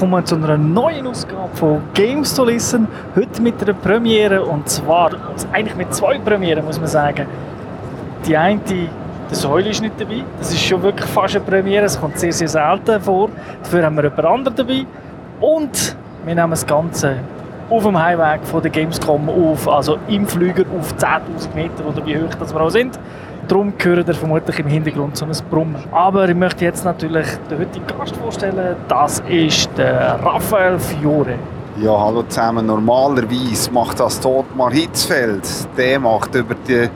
willkommen zu einer neuen Ausgabe von Games to Listen. Heute mit einer Premiere und zwar eigentlich mit zwei Premieren, muss man sagen. Die eine, der Säule ist nicht dabei. Das ist schon wirklich fast eine Premiere. Es kommt sehr, sehr selten vor. Dafür haben wir jemand anderen dabei. Und wir nehmen das Ganze auf dem Heimweg von der Gamescom auf, also im Flüger auf 10.000 Meter oder wie hoch das wir auch sind. Darum hören ihr vermutlich im Hintergrund so ein Brummen. Aber ich möchte jetzt natürlich den heutigen Gast vorstellen. Das ist der Raphael Fiore. Ja, hallo zusammen. Normalerweise macht das Totmar Hitzfeld. Der macht über die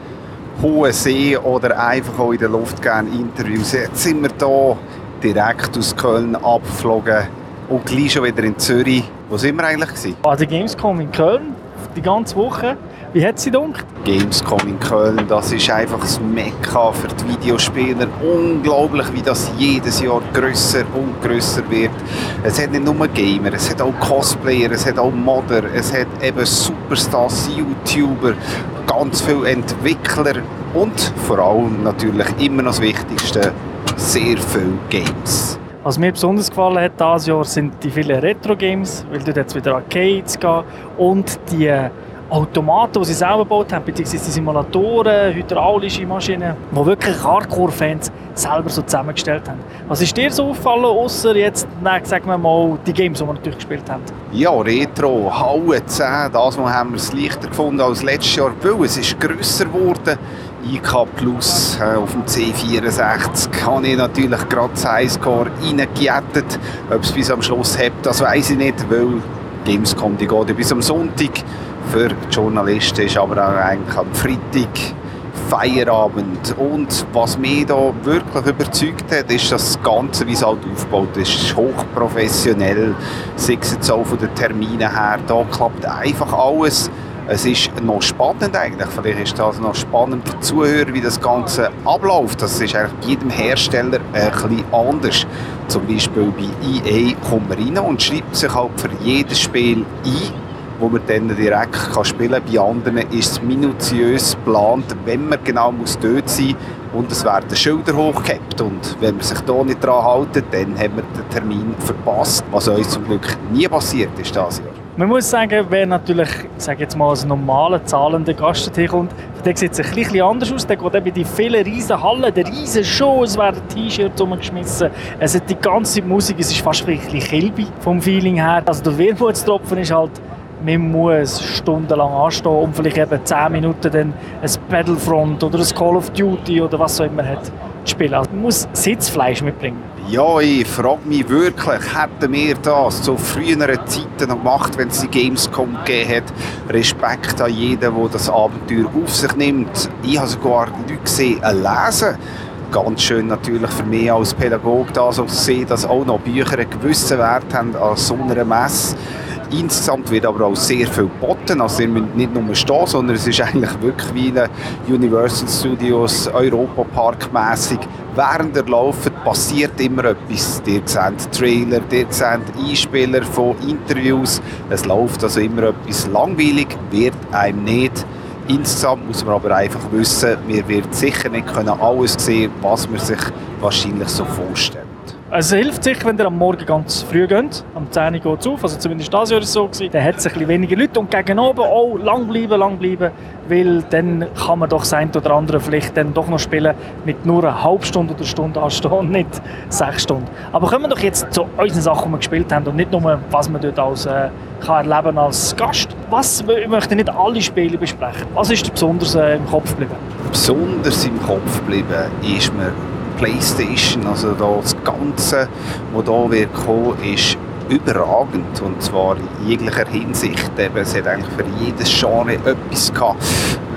hohen See oder einfach auch in der Luft gerne Interviews. Jetzt sind wir hier direkt aus Köln abgeflogen und gleich schon wieder in Zürich. Wo sind wir eigentlich? An der Gamescom in Köln, die ganze Woche. Wie hat sie gedacht? Gamescom in Köln, das ist einfach das Mekka für die Videospieler. Unglaublich, wie das jedes Jahr grösser und grösser wird. Es hat nicht nur Gamer, es hat auch Cosplayer, es hat auch Modder, es hat eben Superstars, YouTuber, ganz viele Entwickler und vor allem natürlich immer noch das Wichtigste, sehr viele Games. Was mir besonders gefallen hat dieses Jahr sind die vielen Retro-Games, weil dort jetzt wieder Arcades gehen und die Automaten, die sie selber gebaut haben, beziehungsweise Simulatoren, hydraulische Maschinen, die wirklich Hardcore-Fans selber so zusammengestellt haben. Was ist dir so aufgefallen, außer jetzt, sagen wir mal, die Games, die wir natürlich gespielt haben? Ja, Retro, Hauen 10, das haben wir es leichter gefunden als letztes Jahr, weil es ist grösser geworden. IK Plus äh, auf dem C64 habe ich natürlich gerade das Highscore reingejettet. Ob es bis am Schluss hat, das weiß ich nicht, weil Gamescom die geht bis am Sonntag. Für die Journalisten ist aber auch eigentlich am Freitag Feierabend. Und was mich da wirklich überzeugt hat, ist das Ganze, wie es halt aufgebaut ist. Ist hochprofessionell, sei es jetzt auch von den Terminen her. Da klappt einfach alles es ist noch spannend eigentlich. Vielleicht ist das noch spannend zuhören, wie das Ganze abläuft. Das ist eigentlich bei jedem Hersteller ein bisschen anders. Zum Beispiel bei EA kommt man rein und schreibt sich halt für jedes Spiel ein wo man dann direkt kann spielen kann. Bei anderen ist es minutiös geplant, wenn man genau muss dort sein muss und es werden Schilder hochgehabt und wenn man sich da nicht dran hält, dann haben wir den Termin verpasst, was uns zum Glück nie passiert ist dieses Jahr. Man muss sagen, wer natürlich, sage jetzt mal, als normaler zahlender Gast herkommt, der sieht es ein bisschen anders aus. Der geht eben die vielen riesen Hallen, der riesen Show, es werden T-Shirts umgeschmissen, es hat die ganze Musik, es ist fast ein bisschen Kilby vom Feeling her. Also der Wermutstropfen ist halt, man muss stundenlang anstehen und vielleicht eben 10 Minuten dann ein Battlefront oder ein Call of Duty oder was auch immer hat zu spielen. Also man muss Sitzfleisch mitbringen. Ja, ich frage mich wirklich, hätten wir das zu früheren Zeiten noch gemacht, wenn es die Gamescom gegeben hat? Respekt an jeden, der das Abenteuer auf sich nimmt. Ich habe sogar Leute gesehen, lesen ganz schön natürlich für mich als Pädagoge da so zu sehen, dass auch noch Bücher einen gewissen Wert haben an so einer Messe. Insgesamt wird aber auch sehr viel geboten. Also ihr müsst nicht nur stehen, sondern es ist eigentlich wirklich wie eine Universal Studios Europa Park mäßig. Während der Laufen passiert immer etwas. Ihr seht Trailer, ihr seht Einspieler von Interviews. Es läuft also immer etwas langweilig, wird einem nicht. Insgesamt muss man aber einfach wissen, wir werden sicher nicht können alles sehen, was man sich wahrscheinlich so vorstellt. Es hilft sich, wenn ihr am Morgen ganz früh geht. Am 10 Uhr geht auf, also zumindest das Jahr war es so. Gewesen. Dann hat es ein bisschen weniger Leute und gegen oben auch lang bleiben, lang bleiben, weil dann kann man doch das eine oder andere vielleicht dann doch noch spielen mit nur einer halben Stunde oder Stunde anstehen und nicht sechs Stunden. Aber kommen wir doch jetzt zu unseren Sachen, die wir gespielt haben und nicht nur, was man dort als, äh, kann erleben als Gast. Was, ich möchte nicht alle Spiele besprechen. Was ist besonders äh, im Kopf geblieben? Besonders im Kopf geblieben ist mir Playstation, also das Ganze, was hier wird kommen, ist überragend und zwar in jeglicher Hinsicht. Eben, es hat eigentlich für jedes Genre etwas gehabt.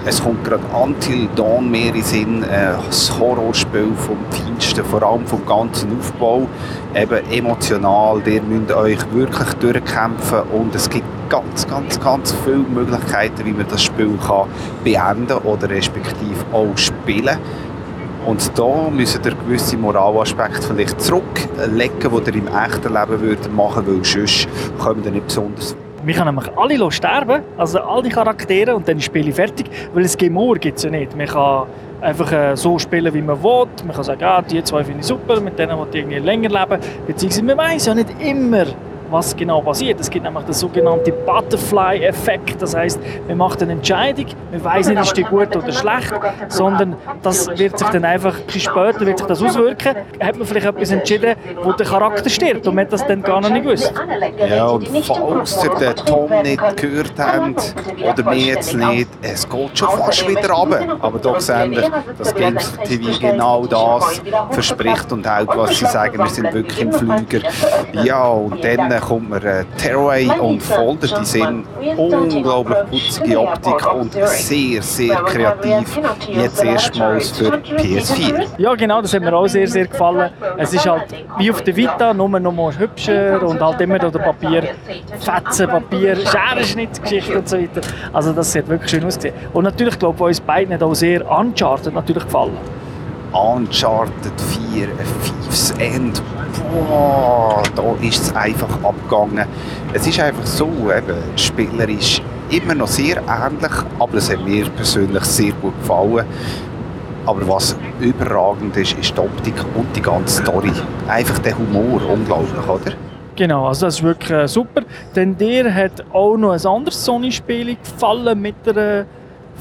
Es kommt gerade Until Dawn mehr in Sinn, äh, das Horrorspiel vom Feinsten, vor allem vom ganzen Aufbau. Eben emotional, ihr müsst euch wirklich durchkämpfen und es gibt ganz, ganz, ganz viele Möglichkeiten, wie man das Spiel kann beenden oder respektive auch spielen kann. Und da müssen ihr gewisse Moralaspekte vielleicht zurücklegen, die ihr im echten Leben würdet machen würdet, weil sonst kommen ihr nicht besonders wir können nämlich alle sterben, also all die Charaktere, und dann ist das Spiel fertig, weil es Over gibt es ja nicht. Man kann einfach äh, so spielen, wie man will. Man kann sagen, ah, die zwei finde ich super, mit denen will ich irgendwie länger leben. Beziehungsweise man weiß ja nicht immer, was genau passiert. Es gibt nämlich den sogenannten Butterfly-Effekt. Das heißt, man macht eine Entscheidung, man weiß nicht, ist die gut oder schlecht, sondern das wird sich dann einfach, ein bisschen später wird sich das auswirken. Hat man vielleicht etwas entschieden, wo der Charakter stirbt und man hat das dann gar noch nicht gewusst. Ja, und falls ihr den Tom nicht gehört habt, oder mir jetzt nicht, es geht schon fast wieder runter. Aber doch sehen wir, dass Games TV genau das verspricht und hält, was sie sagen, wir sind wirklich im Flüger. Ja, und dann kommt mir äh, Terraway und Folder, die sind unglaublich putzige Optik und sehr, sehr kreativ. Jetzt erstmals für PS4. Ja, genau, das hat mir auch sehr, sehr gefallen. Es ist halt wie auf der Vita, nur noch mal hübscher und halt immer noch der Papier, Fetzen, Papier, Scherenschnittgeschichte und so weiter. Also das sieht wirklich schön ausgesehen. Und natürlich, glaube ich, uns beiden hat auch sehr Uncharted natürlich gefallen. Uncharted 4, Thieves End, boah, da ist es einfach abgegangen. Es ist einfach so, eben, spielerisch immer noch sehr ähnlich, aber es hat mir persönlich sehr gut gefallen. Aber was überragend ist, ist die Optik und die ganze Story. Einfach der Humor, unglaublich, oder? Genau, also das ist wirklich äh, super. Denn dir hat auch noch ein anderes Sony-Spiel gefallen mit einer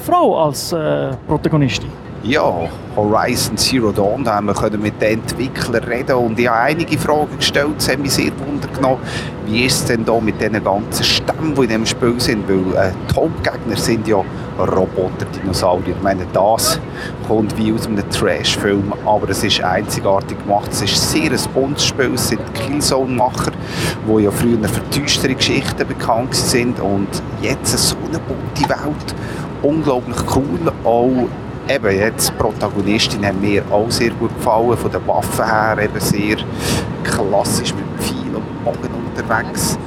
Frau als äh, Protagonistin. Ja, Horizon Zero Dawn, da haben wir mit den Entwicklern reden und ich habe einige Fragen gestellt, das hat mich sehr wundern genommen, wie ist es denn da mit diesen ganzen Stämmen, die in diesem Spiel sind, weil äh, die Hauptgegner sind ja Roboter, Dinosaurier. Ich meine, das kommt wie aus einem Trash-Film, aber es ist einzigartig gemacht. Es ist sehr ein buntes Spiel. Es sind Killzone-Macher, die ja früher für düstere Geschichten bekannt sind und jetzt so eine bunte Welt. Unglaublich cool. Auch eben jetzt die Protagonistin haben mir auch sehr gut gefallen, von den Waffen her eben sehr klassisch mit Pfeil und Bogen unterwegs.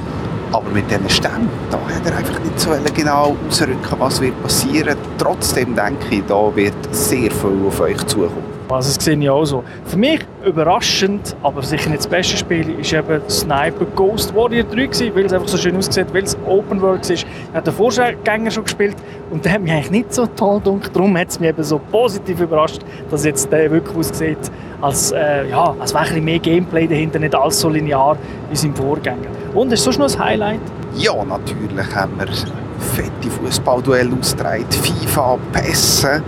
Aber mit diesen Stämmen, da hat er einfach nicht so genau ausrücken, was wird passieren. Trotzdem denke ich, da wird sehr viel auf euch zukommen. Also das sehe ich auch so. Für mich überraschend, aber sicher nicht das beste Spiel, ist eben Sniper Ghost Warrior 3 gewesen, weil es einfach so schön aussieht, weil es Open World ist. Ich habe den Vorgänger schon gespielt und der hat mich eigentlich nicht so toll gedacht. Darum hat es mich eben so positiv überrascht, dass jetzt der wirklich aussieht, als, äh, ja, als wäre ein mehr Gameplay dahinter, nicht alles so linear wie sein Vorgänger. Und ist sonst noch ein Highlight? Ja, natürlich haben wir fette Fußballduell ausgetragen, FIFA, Pässe.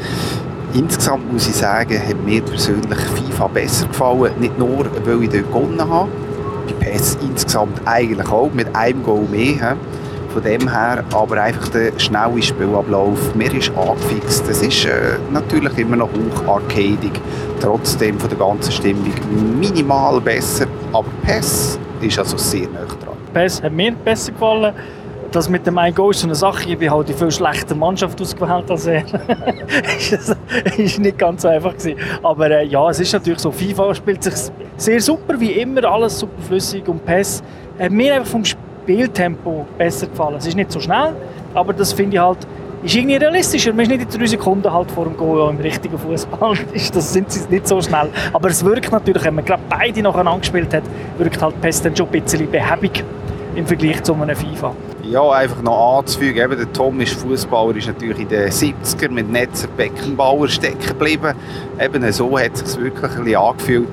Insgesamt muss ich sagen, hat mir persönlich FIFA besser gefallen. Nicht nur, weil ich dort gewonnen habe. Bei PES insgesamt eigentlich auch, mit einem Goal mehr. Von dem her, aber einfach der schnelle Spielablauf, mir ist angefixt. Es ist äh, natürlich immer noch hoch arcadig, trotzdem von der ganzen Stimmung minimal besser, aber PES ist also sehr nah dran. PES hat mir besser gefallen das mit dem ein Goal ist so eine Sache. Ich bin halt die viel schlechter Mannschaft ausgewählt als er. das ist nicht ganz so einfach gewesen. Aber äh, ja, es ist natürlich so. FIFA spielt sich sehr super, wie immer, alles super flüssig und PES hat mir einfach vom Spieltempo besser gefallen. Es ist nicht so schnell, aber das finde ich halt ist irgendwie realistischer. Man ist nicht in drei Sekunden halt vor dem Goal im richtigen Fußball. Das sind sie nicht so schnell. Aber es wirkt natürlich, wenn man gerade beide nacheinander gespielt hat, wirkt halt PES dann schon ein bisschen behäbig im Vergleich zu einem FIFA. Ja, einfach noch anzufügen, eben, der Tom ist Fußballer, ist natürlich in den 70er mit Netzer Beckenbauer stecken geblieben. Eben so hat es sich wirklich ein bisschen angefühlt.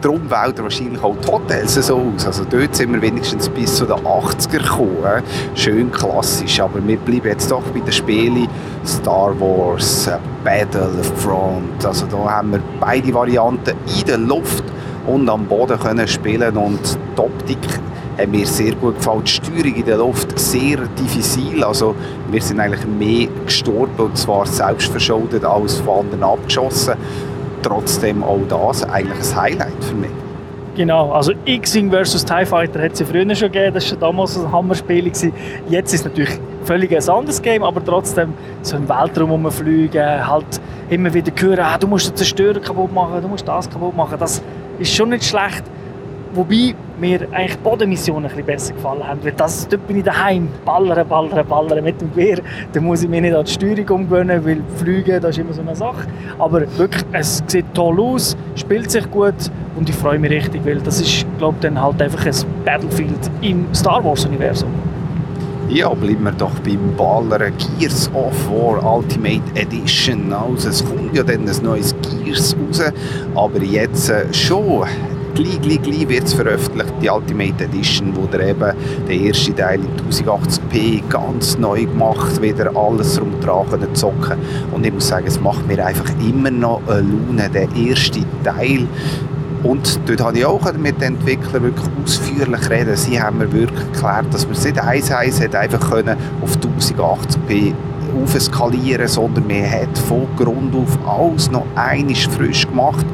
Darum wählt er wahrscheinlich auch die Hotels so aus. Also dort sind wir wenigstens bis zu den 80er gekommen. Schön klassisch, aber wir bleiben jetzt doch bei den Spielen Star Wars, äh, Battlefront. Also da haben wir beide Varianten in der Luft und am Boden können spielen und die Optik hat mir sehr gut gefallen. Die Steuerung in der Luft sehr diffizil. Also wir sind eigentlich mehr gestorben und zwar selbstverschuldet als von anderen abgeschossen. Trotzdem auch das eigentlich ein Highlight für mich. Genau, also X-Wing vs. TIE Fighter hat es ja früher schon gegeben, das war damals ein Hammerspiel. Jetzt ist es natürlich völlig ein anderes Game, aber trotzdem so im Weltraum rumfliegen, halt immer wieder hören, ah, du musst den Zerstörer kaputt machen, du musst das kaputt machen, das ist schon nicht schlecht. Wobei mir eigentlich Bodenmissionen ein bisschen besser gefallen haben. Weil das, dort bin ich daheim, ballern, ballern, ballern mit dem Gewehr. Da muss ich mich nicht an die Steuerung umgewöhnen, weil Fliegen, das ist immer so eine Sache. Aber wirklich, es sieht toll aus, spielt sich gut und ich freue mich richtig, weil das ist, glaube ich, dann halt einfach ein Battlefield im Star Wars-Universum. Ja, bleiben wir doch beim Ballern Gears of War Ultimate Edition. Also es kommt ja dann ein neues Gears raus, aber jetzt äh, schon gleich, gleich, gleich wird es veröffentlicht, die Ultimate Edition, wo der eben der erste Teil in 1080p ganz neu gemacht, wieder alles können zocken. Und ich muss sagen, es macht mir einfach immer noch eine Laune, der erste Teil. Und dort habe ich auch mit den Entwicklern wirklich ausführlich reden. Sie haben mir wirklich erklärt, dass man es nicht eins eins einfach können auf 1080p aufskalieren, sondern man hat von Grund auf alles noch einiges frisch gemacht.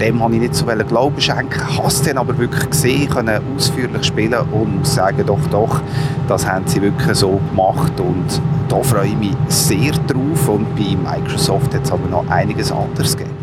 Dem habe ich nicht so Glauben schenken, habe es dann aber wirklich gesehen, können ausführlich spielen und sagen, doch, doch, das haben sie wirklich so gemacht und da freue ich mich sehr drauf und bei Microsoft hat es aber noch einiges anderes gegeben.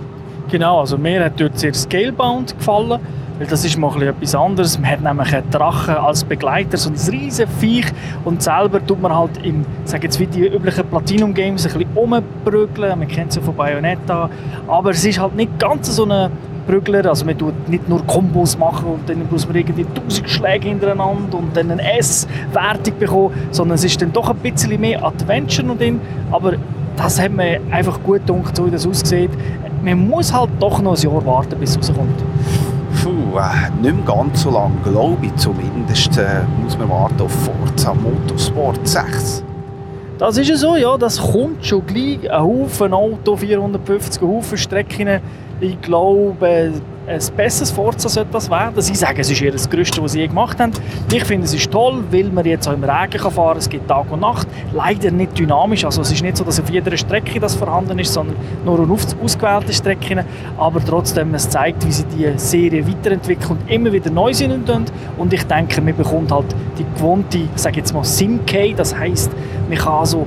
Genau, also mir hat dort sehr Scalebound gefallen weil das ist mal etwas anderes. Man hat nämlich einen Drachen als Begleiter, so ein riesen Viech. Und selber tut man halt im, sag jetzt wie die üblichen Platinum-Games, ein bisschen umbrügeln. Man kennt es ja von Bayonetta. Aber es ist halt nicht ganz so ein Brügler. Also man tut nicht nur Kombos machen und dann muss man irgendwie tausend Schläge hintereinander und dann eine S-Wertung bekommen, sondern es ist dann doch ein bisschen mehr Adventure noch drin. Aber das hat mir einfach gut gedacht, so wie das aussieht. Man muss halt doch noch ein Jahr warten, bis es rauskommt. Äh, nicht mehr ganz so lange, glaube ich zumindest, äh, muss man warten auf Forza Motorsport 6. Das ist ja so, ja, das kommt schon gleich. Ein Haufen Auto, 450, ein Haufen Strecken. Ich glaube, ein besseres Forza sollte das werden. Sie sagen, es ist ihr das Größte, was sie je gemacht haben. Ich finde, es ist toll, weil man jetzt auch im Regen fahren kann. Es gibt Tag und Nacht. Leider nicht dynamisch. Also es ist nicht so, dass auf jeder Strecke das vorhanden ist, sondern nur auf ausgewählten Strecken. Aber trotzdem, es zeigt, wie sie die Serie weiterentwickeln und immer wieder neu sind. Und ich denke, man bekommt halt die gewohnte, sage jetzt mal, Simkey. Das heisst, man kann also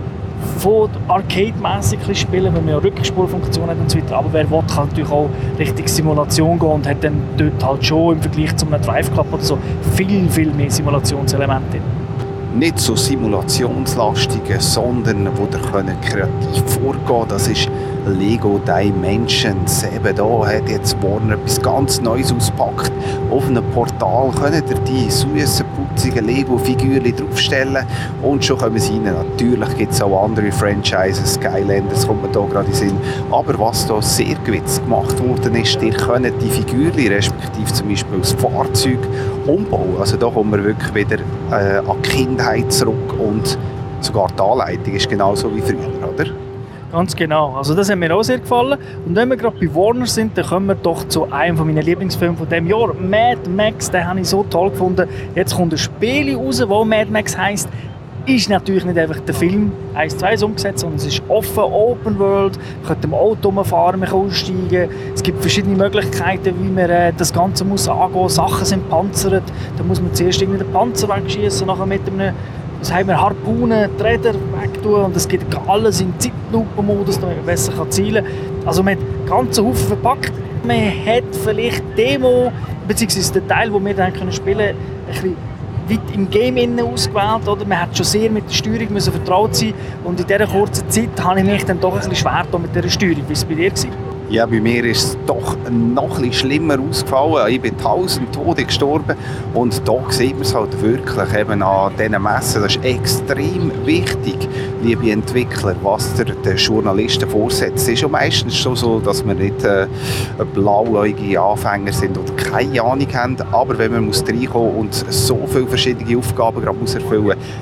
von Arcade-mässig spielen, weil man ja Rückspulfunktion hat und so weiter. Aber wer will, kann natürlich auch Richtung Simulation gehen und hat dann dort halt schon im Vergleich zu einem Drive Club oder so viel, viel mehr Simulationselemente nicht so simulationslastige, sondern wo ihr kreativ vorgehen könnt. Das ist Lego Dimensions. Eben da hat jetzt Warner etwas ganz Neues auspackt. Auf einem Portal könnt ihr die süßen, putzigen Lego-Figürchen draufstellen und schon kommen sie rein. Natürlich gibt es auch andere Franchises, Skylanders kommt mir da gerade in. Aber was da sehr gewitzt gemacht worden ist, ihr könnt die Figürchen, respektive zum Beispiel das Fahrzeug, umbauen. Also da kommen wir wirklich wieder äh, an die Kindheit zurück und sogar die Anleitung ist genauso wie früher, oder? Ganz genau. Also das hat mir auch sehr gefallen. Und wenn wir gerade bei Warner sind, dann kommen wir doch zu einem meiner Lieblingsfilme von dem Jahr. Mad Max, den habe ich so toll gefunden. Jetzt kommt ein Spiel raus, wo Mad Max heißt. Ist natürlich nicht einfach der Film 1 2 umgesetzt, sondern es ist offen, Open World. Man kann im Auto fahren, man kann aussteigen. Es gibt verschiedene Möglichkeiten, wie man äh, das Ganze muss angehen muss. Sachen sind panzert. Da muss man zuerst irgendwie den Panzer wegschießen, nachher mit einem das haben wir Harpunen, die Wegtun und es geht alles im Zeitlupenmodus, damit man besser zielen kann. Also man hat ganzen Haufen verpackt. Man hat vielleicht Demo, beziehungsweise den Teil, den wir dann spielen können, ein bisschen weit im Game innen ausgewählt. Oder? Man hat schon sehr mit der Steuerung müssen vertraut sein und in dieser kurzen Zeit habe ich mich dann doch ein bisschen schwer mit dieser Steuerung. Wie war es bei dir? Gewesen? Ja, bei mir ist es doch noch ein schlimmer ausgefallen. Ich bin tausend Tode gestorben und da sieht man es halt wirklich eben an diesen Messen. Das ist extrem wichtig, liebe Entwickler, was der, der Journalisten vorsetzt. Es ist ja meistens schon so, dass wir nicht äh, blauäugige Anfänger sind oder keine Ahnung haben, aber wenn man muss reinkommen und so viele verschiedene Aufgaben gerade muss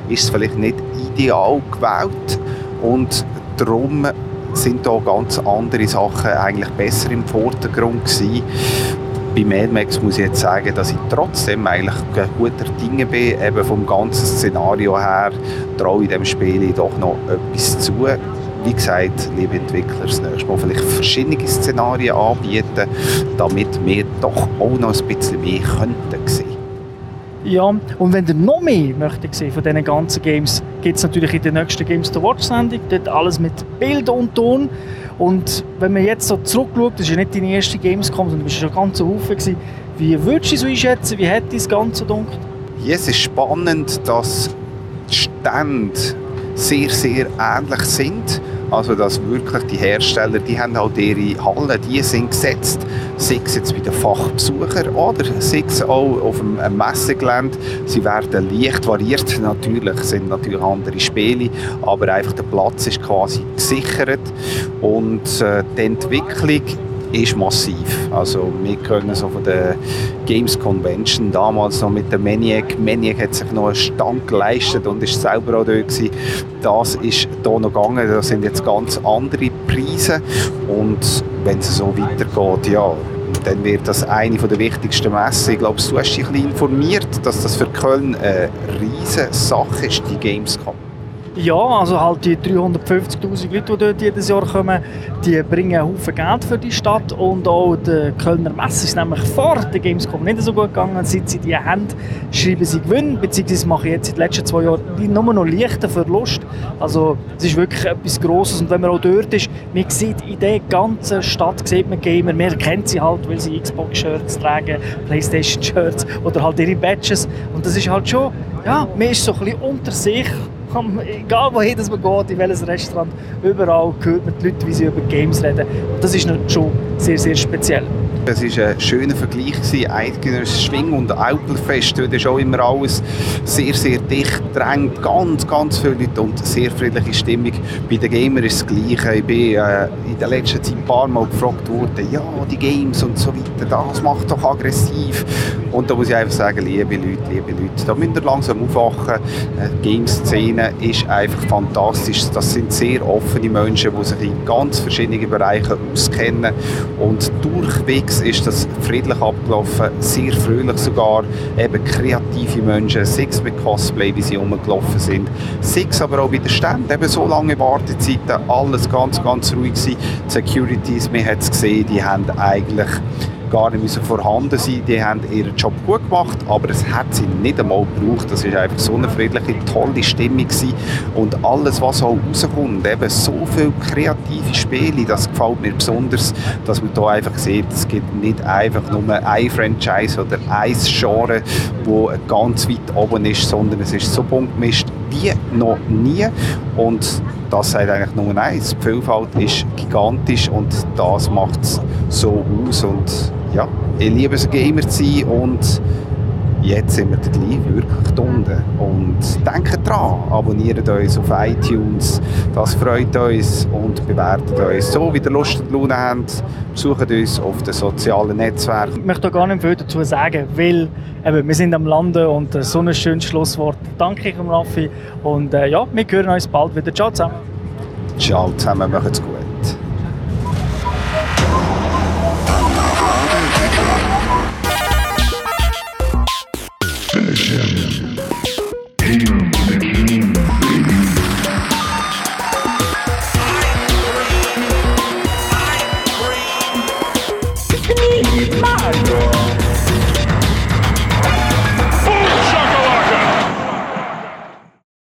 ist es vielleicht nicht ideal gewählt und darum sind da ganz andere Sachen eigentlich besser im Vordergrund gewesen. Bei Mad Max muss ich jetzt sagen, dass ich trotzdem eigentlich guter Dinge bin, eben vom ganzen Szenario her traue ich dem Spiel doch noch etwas zu. Wie gesagt, liebe Entwickler, das nächste Mal vielleicht verschiedene Szenarien anbieten, damit wir doch auch noch ein bisschen mehr könnten sehen. Ja, und wenn ihr noch mehr möchtet von diesen ganzen Games, gibt es natürlich in der nächsten Games to Watch Sendung. Dort alles mit Bild und Ton. Und wenn man jetzt so zurückschaut, das ist ja nicht deine erste Gamescom, sondern du bist schon ganz Haufen gewesen. Wie würdest du es einschätzen? Wie hat das Ganze gedacht? Ja, es ist spannend, dass die Stände sehr, sehr ähnlich sind. Also dass wirklich die Hersteller, die haben halt ihre Hallen, die sind gesetzt, sei es jetzt bei den Fachbesuchern oder sei es auch auf dem Messegelände. Sie werden leicht variiert, natürlich sind natürlich andere Spiele, aber einfach der Platz ist quasi gesichert. Und äh, die Entwicklung ist massiv. Also wir können so von der Games Convention damals noch mit der Maniac. Maniac hat sich noch einen Stand geleistet und ist selber auch dort gewesen. Das ist hier noch gegangen. Das sind jetzt ganz andere Preise und wenn es so weitergeht, ja, dann wird das eine der wichtigsten Messen. Ich glaube, du hast dich ein bisschen informiert, dass das für Köln eine riesige Sache ist, die Gamescom. Ja, also halt die 350'000 Leute, die dort jedes Jahr kommen, die bringen Haufen Geld für die Stadt und auch die Kölner Messe ist nämlich vor der Gamescom nicht so gut gegangen. Seit sie die haben, schreiben sie Gewinn, beziehungsweise mache ich jetzt in den letzten zwei Jahren nur noch leichten Verlust. Also es ist wirklich etwas Grosses und wenn man auch dort ist, man sieht in der ganzen Stadt sieht man Gamer, man kennt sie halt, weil sie Xbox-Shirts tragen, Playstation-Shirts oder halt ihre Badges und das ist halt schon, ja, man ist so ein bisschen unter sich egal wohin man geht, in welches Restaurant, überall hört man die Leute, wie sie über Games reden. Und das ist schon sehr, sehr speziell. Es war ein schöner Vergleich. Eidgenössisch Schwing- und Alpelfest. Dort ist auch immer alles sehr, sehr dicht drängt. Ganz, ganz viele Leute und sehr friedliche Stimmung. Bei den Gamern ist das Gleiche. Ich bin äh, in der letzten Zeit ein paar Mal gefragt worden, ja, die Games und so weiter, das macht doch aggressiv. Und da muss ich einfach sagen, liebe Leute, liebe Leute, da müsst ihr langsam aufwachen. Die Games-Szene ist einfach fantastisch. Das sind sehr offene Menschen, die sich in ganz verschiedenen Bereichen auskennen und durchwegs ist das friedlich abgelaufen, sehr fröhlich sogar, eben kreative Menschen, sechs mit Cosplay, wie sie rumgelaufen sind, sechs aber auch bei den Ständen, eben so lange Wartezeiten, alles ganz, ganz ruhig gewesen. Die Securities, man hat es gesehen, die haben eigentlich gar nicht müssen vorhanden sein. Die haben ihren Job gut gemacht, aber es hat sie nicht einmal gebraucht. Das ist einfach so eine friedliche, tolle Stimmung gewesen. und alles, was auch rauskommt, eben so viele kreative Spiele, das gefällt mir besonders, dass man da einfach sieht, es gibt nicht einfach nur ein Franchise oder ein Genre, wo ganz weit oben ist, sondern es ist so bunt gemischt wie noch nie. Und das sagt eigentlich nur eins, die Vielfalt ist gigantisch und das macht es so aus. Und ja, ich liebe es, Gamer zu sein und jetzt sind wir gleich wirklich unten. Und denkt dran, abonniert uns auf iTunes, das freut uns und bewertet uns. So wie ihr Lust und Laune habt, besucht uns auf den sozialen Netzwerken. Ich möchte gar nicht viel dazu sagen, weil eben, wir sind am Lande und äh, so ein schönes Schlusswort. Danke, Raffi. Und äh, ja, wir hören uns bald wieder. Ciao zusammen. Ciao zusammen, macht's gut.